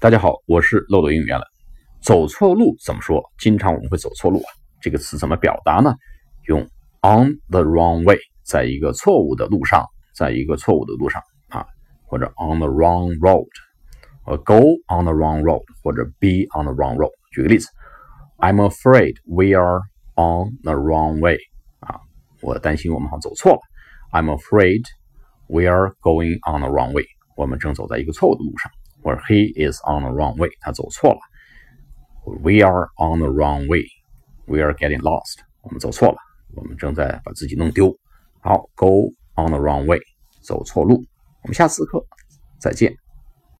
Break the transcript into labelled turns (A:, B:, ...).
A: 大家好，我是漏斗英语言了。走错路怎么说？经常我们会走错路啊，这个词怎么表达呢？用 on the wrong way，在一个错误的路上，在一个错误的路上啊，或者 on the wrong road，呃，go on the wrong road，或者 be on the wrong road。举个例子，I'm afraid we are on the wrong way。啊，我担心我们好像走错了。I'm afraid we are going on the wrong way。我们正走在一个错误的路上。或者 he is on the wrong way，他走错了。We are on the wrong way. We are getting lost. 我们走错了，我们正在把自己弄丢。好，go on the wrong way，走错路。我们下次课再见。